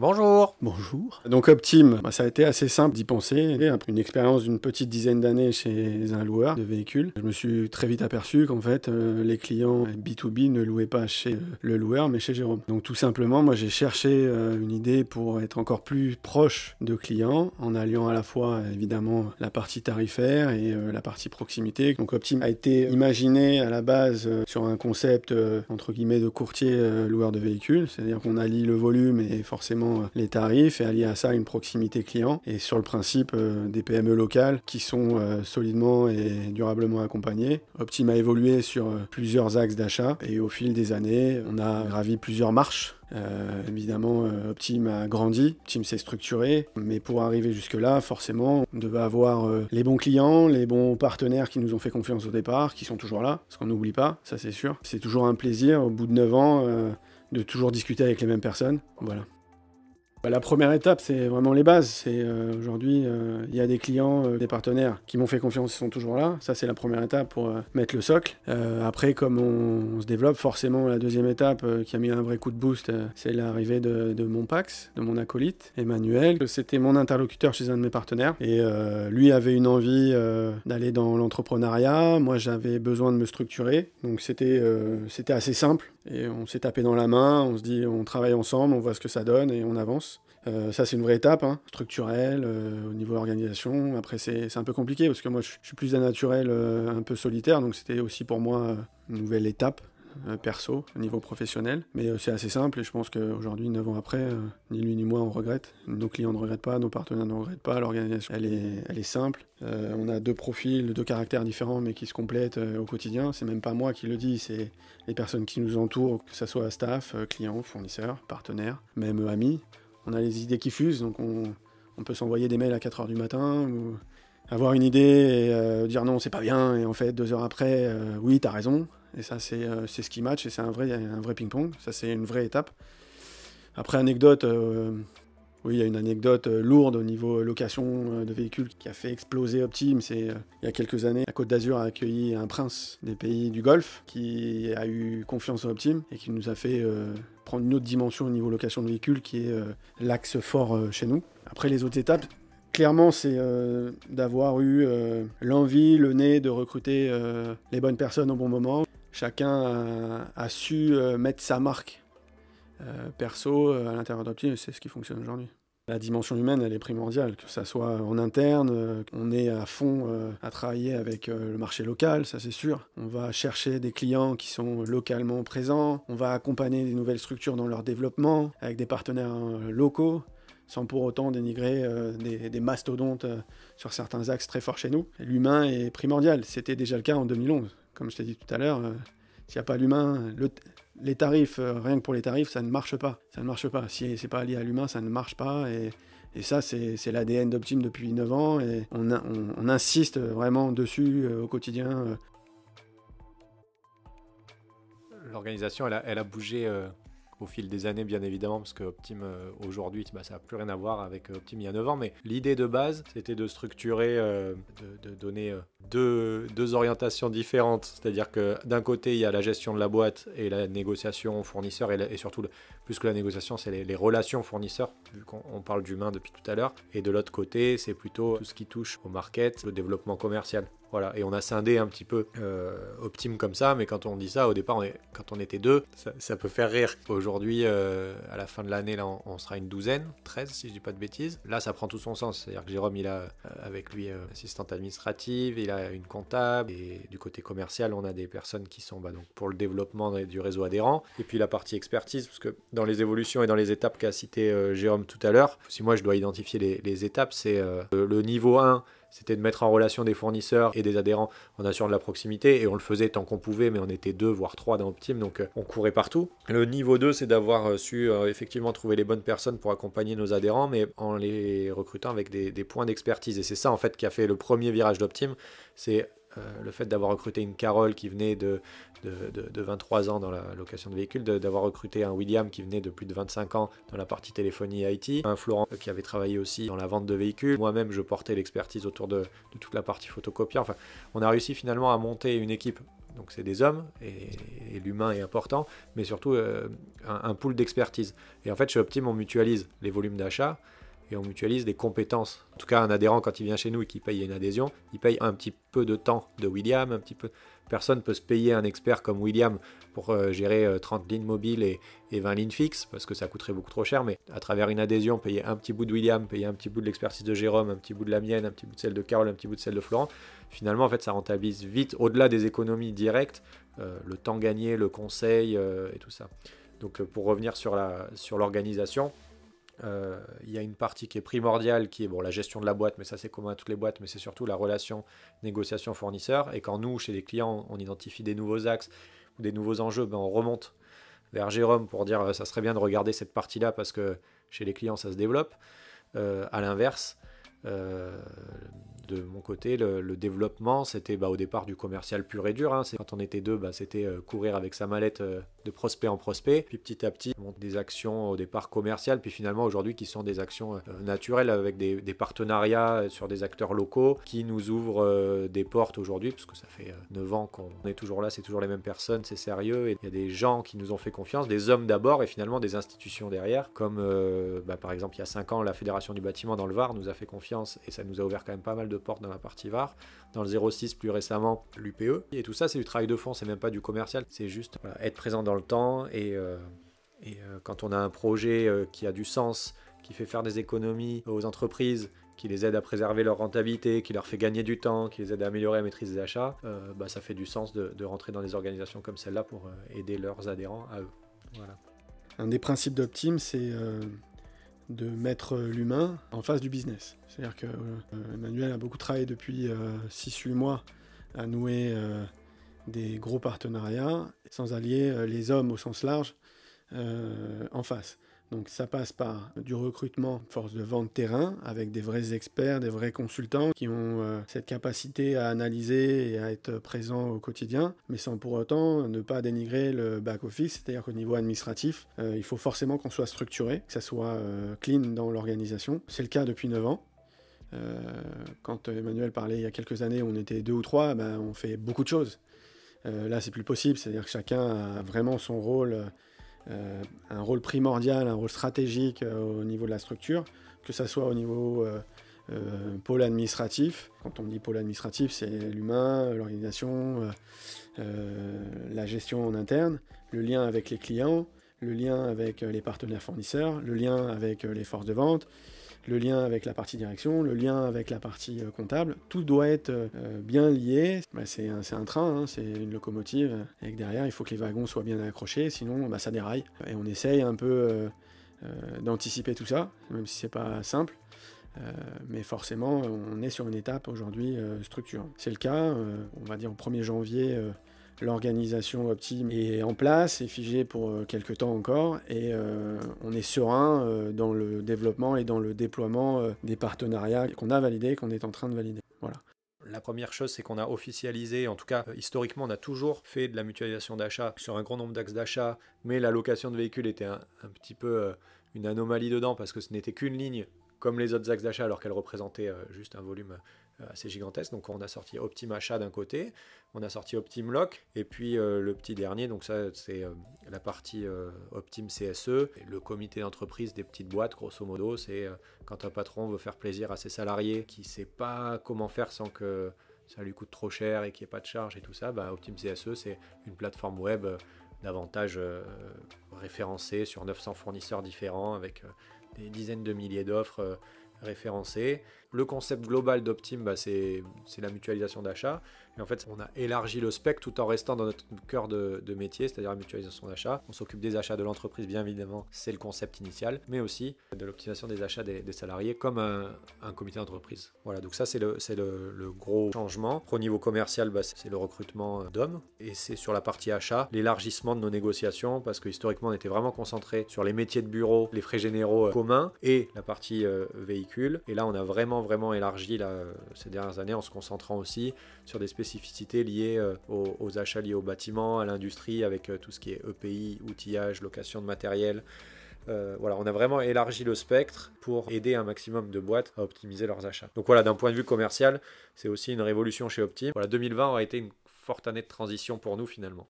Bonjour Bonjour. Donc Optim, bah, ça a été assez simple d'y penser. Après une expérience d'une petite dizaine d'années chez un loueur de véhicules, je me suis très vite aperçu qu'en fait, euh, les clients B2B ne louaient pas chez euh, le loueur, mais chez Jérôme. Donc tout simplement, moi j'ai cherché euh, une idée pour être encore plus proche de clients, en alliant à la fois évidemment la partie tarifaire et la partie proximité. Donc Optim a été imaginé à la base sur un concept entre guillemets de courtier loueur de véhicules, c'est-à-dire qu'on allie le volume et forcément euh, les tarifs et allier à ça une proximité client et sur le principe euh, des PME locales qui sont euh, solidement et durablement accompagnées. Optim a évolué sur plusieurs axes d'achat et au fil des années, on a gravi plusieurs marches évidemment, Optim a grandi, Optim s'est structuré, mais pour arriver jusque-là, forcément, on devait avoir les bons clients, les bons partenaires qui nous ont fait confiance au départ, qui sont toujours là, parce qu'on n'oublie pas, ça c'est sûr. C'est toujours un plaisir, au bout de 9 ans, de toujours discuter avec les mêmes personnes. Voilà. Bah, la première étape, c'est vraiment les bases. C'est euh, aujourd'hui, euh, il y a des clients, euh, des partenaires qui m'ont fait confiance, ils sont toujours là. Ça, c'est la première étape pour mettre le socle. après, comme on, se développe, forcément, la deuxième étape qui a mis un vrai coup de boost, c'est l'arrivée de, mon Pax, de mon acolyte, Emmanuel. C'était mon interlocuteur chez un de mes partenaires. Et lui avait une envie d'aller dans l'entrepreneuriat. Moi, j'avais besoin de me structurer. Donc, c'était assez simple. Et on s'est tapé dans la main, on se dit on travaille ensemble, on voit ce que ça donne et on avance. Euh, ça, c'est une vraie étape, hein, structurelle, euh, au niveau organisation. Après, c'est un peu compliqué parce que moi, je, suis plus d'un naturel euh, un peu solitaire, donc c'était aussi pour moi une nouvelle étape perso, au niveau professionnel. Mais euh, c'est assez simple et je pense qu'aujourd'hui, 9 ans après, euh, ni lui ni moi on regrette. Nos clients ne regrettent pas, nos partenaires ne regrettent pas. L'organisation, elle est, elle est simple. on a deux profils, deux caractères différents mais qui se complètent au quotidien. C'est même pas moi qui le dis, c'est les personnes qui nous entourent, que ce soit staff, clients, fournisseurs, partenaires, même amis. On a les idées qui fusent, donc on, on peut s'envoyer des mails à 4 heures du matin ou avoir une idée et dire non, c'est pas bien, et en fait, deux heures après, oui, t'as raison. Et ça, euh, c'est ce qui match et c'est un vrai, un vrai ping-pong. Ça, c'est une vraie étape. Après, anecdote, euh, oui, il y a une anecdote euh, lourde au niveau location de véhicules qui a fait exploser Optim. C'est il y a quelques années, la Côte d'Azur a accueilli un prince des pays du Golfe qui a eu confiance en Optim et qui nous a fait prendre une autre dimension au niveau location de véhicules qui est l'axe fort chez nous. Après, les autres étapes, clairement, c'est d'avoir eu l'envie, le nez de recruter les bonnes personnes au bon moment chacun a, su euh, mettre sa marque euh, perso euh, à l'intérieur d'Optim, c'est ce qui fonctionne aujourd'hui. La dimension humaine, elle est primordiale, que ça soit en interne, on est à fond à travailler avec le marché local, ça c'est sûr. On va chercher des clients qui sont localement présents, on va accompagner des nouvelles structures dans leur développement avec des partenaires locaux sans pour autant dénigrer des, mastodontes sur certains axes très forts chez nous. L'humain est primordial, c'était déjà le cas en 2011 comme je t'ai dit tout à l'heure, euh, s'il n'y a pas l'humain, les tarifs, euh, rien que pour les tarifs, ça ne marche pas. Ça ne marche pas. Si c'est pas lié à l'humain, ça ne marche pas. Et, ça, c'est l'ADN d'Optim depuis 9 ans. Et on, insiste vraiment dessus euh, au quotidien. L'organisation, elle a, bougé au fil des années, bien évidemment, parce que Optim euh, aujourd'hui, bah, ça n'a plus rien à voir avec euh, Optim il y a 9 ans, mais l'idée de base, c'était de structurer, euh, de, donner deux, orientations différentes. C'est-à-dire que d'un côté, il y a la gestion de la boîte et la négociation fournisseur, et, surtout, plus que la négociation, c'est les, les, relations fournisseurs, vu qu'on parle d'humain depuis tout à l'heure. Et de l'autre côté, c'est plutôt tout ce qui touche au market, le développement commercial. Voilà, et on a scindé un petit peu euh, Optim comme ça, mais quand on dit ça, au départ, quand on était deux, ça, peut faire rire. Aujourd'hui, euh, à la fin de l'année, là, on, sera une douzaine, 13 si je dis pas de bêtises. Là, ça prend tout son sens. C'est-à-dire que Jérôme, il a euh, avec lui assistante administrative, il a une comptable, et du côté commercial, on a des personnes qui sont bah, donc, pour le développement du réseau adhérent. Et puis la partie expertise, parce que dans les évolutions et dans les étapes qu'a cité Jérôme tout à l'heure, si moi je dois identifier les, les étapes, c'est le niveau 1 c'était de mettre en relation des fournisseurs et des adhérents en assurant de la proximité, et on le faisait tant qu'on pouvait, mais on était deux, voire trois dans Optim, donc euh, on courait partout. Le niveau 2, c'est d'avoir euh, su euh, effectivement trouver les bonnes personnes pour accompagner nos adhérents, mais en les recrutant avec des, points d'expertise. Et c'est ça en fait qui a fait le premier virage d'Optim, c'est euh, le fait d'avoir recruté une Carole qui venait de, de, 23 ans dans la location de véhicules, d'avoir recruté un William qui venait de plus de 25 ans dans la partie téléphonie IT, un Florent qui avait travaillé aussi dans la vente de véhicules. Moi-même, je portais l'expertise autour de, toute la partie photocopie. Enfin, on a réussi finalement à monter une équipe donc c'est des hommes, et, l'humain est important, mais surtout un, un, pool d'expertise. Et en fait, chez Optim, on mutualise les volumes d'achat, et on mutualise des compétences. En tout cas, un adhérent, quand il vient chez nous et qu'il paye une adhésion, il paye un petit peu de temps de William, un petit peu. Personne peut se payer un expert comme William pour euh, gérer 30 euh, lignes mobiles et, 20 lignes fixes, parce que ça coûterait beaucoup trop cher, mais à travers une adhésion, payer un petit bout de William, payer un petit bout de l'expertise de Jérôme, un petit bout de la mienne, un petit bout de celle de Carole, un petit bout de celle de Florent, finalement, en fait, ça rentabilise vite, au-delà des économies directes, euh, le temps gagné, le conseil et tout ça. Donc pour revenir sur l'organisation, sur il y a une partie qui est primordiale, qui est bon, la gestion de la boîte, mais ça c'est commun à toutes les boîtes, mais c'est surtout la relation négociation-fournisseur. Et quand nous, chez les clients, on identifie des nouveaux axes ou des nouveaux enjeux, ben, on remonte vers Jérôme pour dire euh, ça serait bien de regarder cette partie-là parce que chez les clients ça se développe. Euh, à l'inverse, de mon côté, le, développement, c'était bah, au départ du commercial pur et dur. Hein. Quand on était deux, bah, c'était euh, courir avec sa mallette euh, de prospect en prospect. Puis petit à petit, on des actions au départ commerciales, puis finalement aujourd'hui qui sont des actions euh, naturelles avec des, partenariats sur des acteurs locaux qui nous ouvrent des portes aujourd'hui, parce que ça fait 9 ans qu'on est toujours là, c'est toujours les mêmes personnes, c'est sérieux. Et il y a des gens qui nous ont fait confiance, des hommes d'abord et finalement des institutions derrière, comme bah, par exemple il y a 5 ans, la Fédération du bâtiment dans le Var nous a fait confiance et ça nous a ouvert quand même pas mal de porte dans la partie VAR. Dans le 06, plus récemment, l'UPE. Et tout ça, c'est du travail de fond, c'est même pas du commercial. C'est juste être présent dans le temps. Et, euh, euh, quand on a un projet euh, qui a du sens, qui fait faire des économies aux entreprises, qui les aide à préserver leur rentabilité, qui leur fait gagner du temps, qui les aide à améliorer la maîtrise des achats, bah, ça fait du sens de, rentrer dans des organisations comme celle-là pour aider leurs adhérents à eux. Un des principes d'Optim, c'est de mettre l'humain en face du business. C'est-à-dire que euh, Emmanuel a beaucoup travaillé depuis 6-8 euh, mois à nouer euh, des gros partenariats sans allier les hommes au sens large en face. Donc ça passe par du recrutement force de vente terrain avec des vrais experts, des vrais consultants qui ont euh, cette capacité à analyser et à être présents au quotidien, mais sans pour autant ne pas dénigrer le back-office, c'est-à-dire qu'au niveau administratif, euh, il faut forcément qu'on soit structuré, que ça soit euh, clean dans l'organisation. C'est le cas depuis 9 ans. quand Emmanuel parlait il y a quelques années, on était deux ou trois, ben, on fait beaucoup de choses. là, c'est plus possible, c'est-à-dire que chacun a vraiment son rôle euh, un rôle primordial, un rôle stratégique euh, au niveau de la structure, que ce soit au niveau euh, pôle administratif. Quand on dit pôle administratif, c'est l'humain, l'organisation, la gestion en interne, le lien avec les clients, le lien avec les partenaires fournisseurs, le lien avec les forces de vente, le lien avec la partie direction, le lien avec la partie euh, comptable, tout doit être euh, bien lié. Bah, c'est un, train, hein, c'est une locomotive, et que derrière, il faut que les wagons soient bien accrochés, sinon bah, ça déraille. Et on essaye un peu euh, d'anticiper tout ça, même si c'est pas simple. mais forcément, on est sur une étape aujourd'hui structure. C'est le cas, on va dire au 1er janvier L'organisation Optim est en place, est figée pour euh, quelques temps encore, et euh, on est serein euh, dans le développement et dans le déploiement des partenariats qu'on a validés, qu'on est en train de valider. Voilà. La première chose, c'est qu'on a officialisé, en tout cas historiquement, on a toujours fait de la mutualisation d'achat sur un grand nombre d'axes d'achat, mais la location de véhicules était un, petit peu une anomalie dedans parce que ce n'était qu'une ligne comme les autres axes d'achat alors qu'elle représentait juste un volume assez gigantesque. Donc on a sorti Optim Achat d'un côté, on a sorti Optim Lock, et puis euh, le petit dernier, donc ça c'est euh, la partie Optim CSE, le comité d'entreprise des petites boîtes, grosso modo, c'est quand un patron veut faire plaisir à ses salariés qui ne sait pas comment faire sans que ça lui coûte trop cher et qu'il n'y ait pas de charge et tout ça, bah, Optim CSE c'est une plateforme web davantage référencée sur 900 fournisseurs différents avec des dizaines de milliers d'offres référencées le concept global d'Optim, bah, c'est la mutualisation d'achat. Et en fait, on a élargi le spec tout en restant dans notre cœur de, métier, c'est-à-dire la mutualisation d'achat. On s'occupe des achats de l'entreprise, bien évidemment, c'est le concept initial, mais aussi de l'optimisation des achats des, salariés comme un, comité d'entreprise. Voilà, donc ça, c'est le, gros changement. Au niveau commercial, bah, c'est le recrutement d'hommes. Et c'est sur la partie achat, l'élargissement de nos négociations, parce que historiquement, on était vraiment concentré sur les métiers de bureau, les frais généraux euh, communs et la partie euh, véhicule. Et là, on a vraiment vraiment, élargi ces dernières années en se concentrant aussi sur des spécificités liées euh, aux, achats liés au bâtiment, à l'industrie, avec euh, tout ce qui est EPI, outillage, location de matériel. Euh, voilà, on a vraiment élargi le spectre pour aider un maximum de boîtes à optimiser leurs achats. Donc voilà, d'un point de vue commercial, c'est aussi une révolution chez Optim. Voilà, 2020 aura été une forte année de transition pour nous finalement.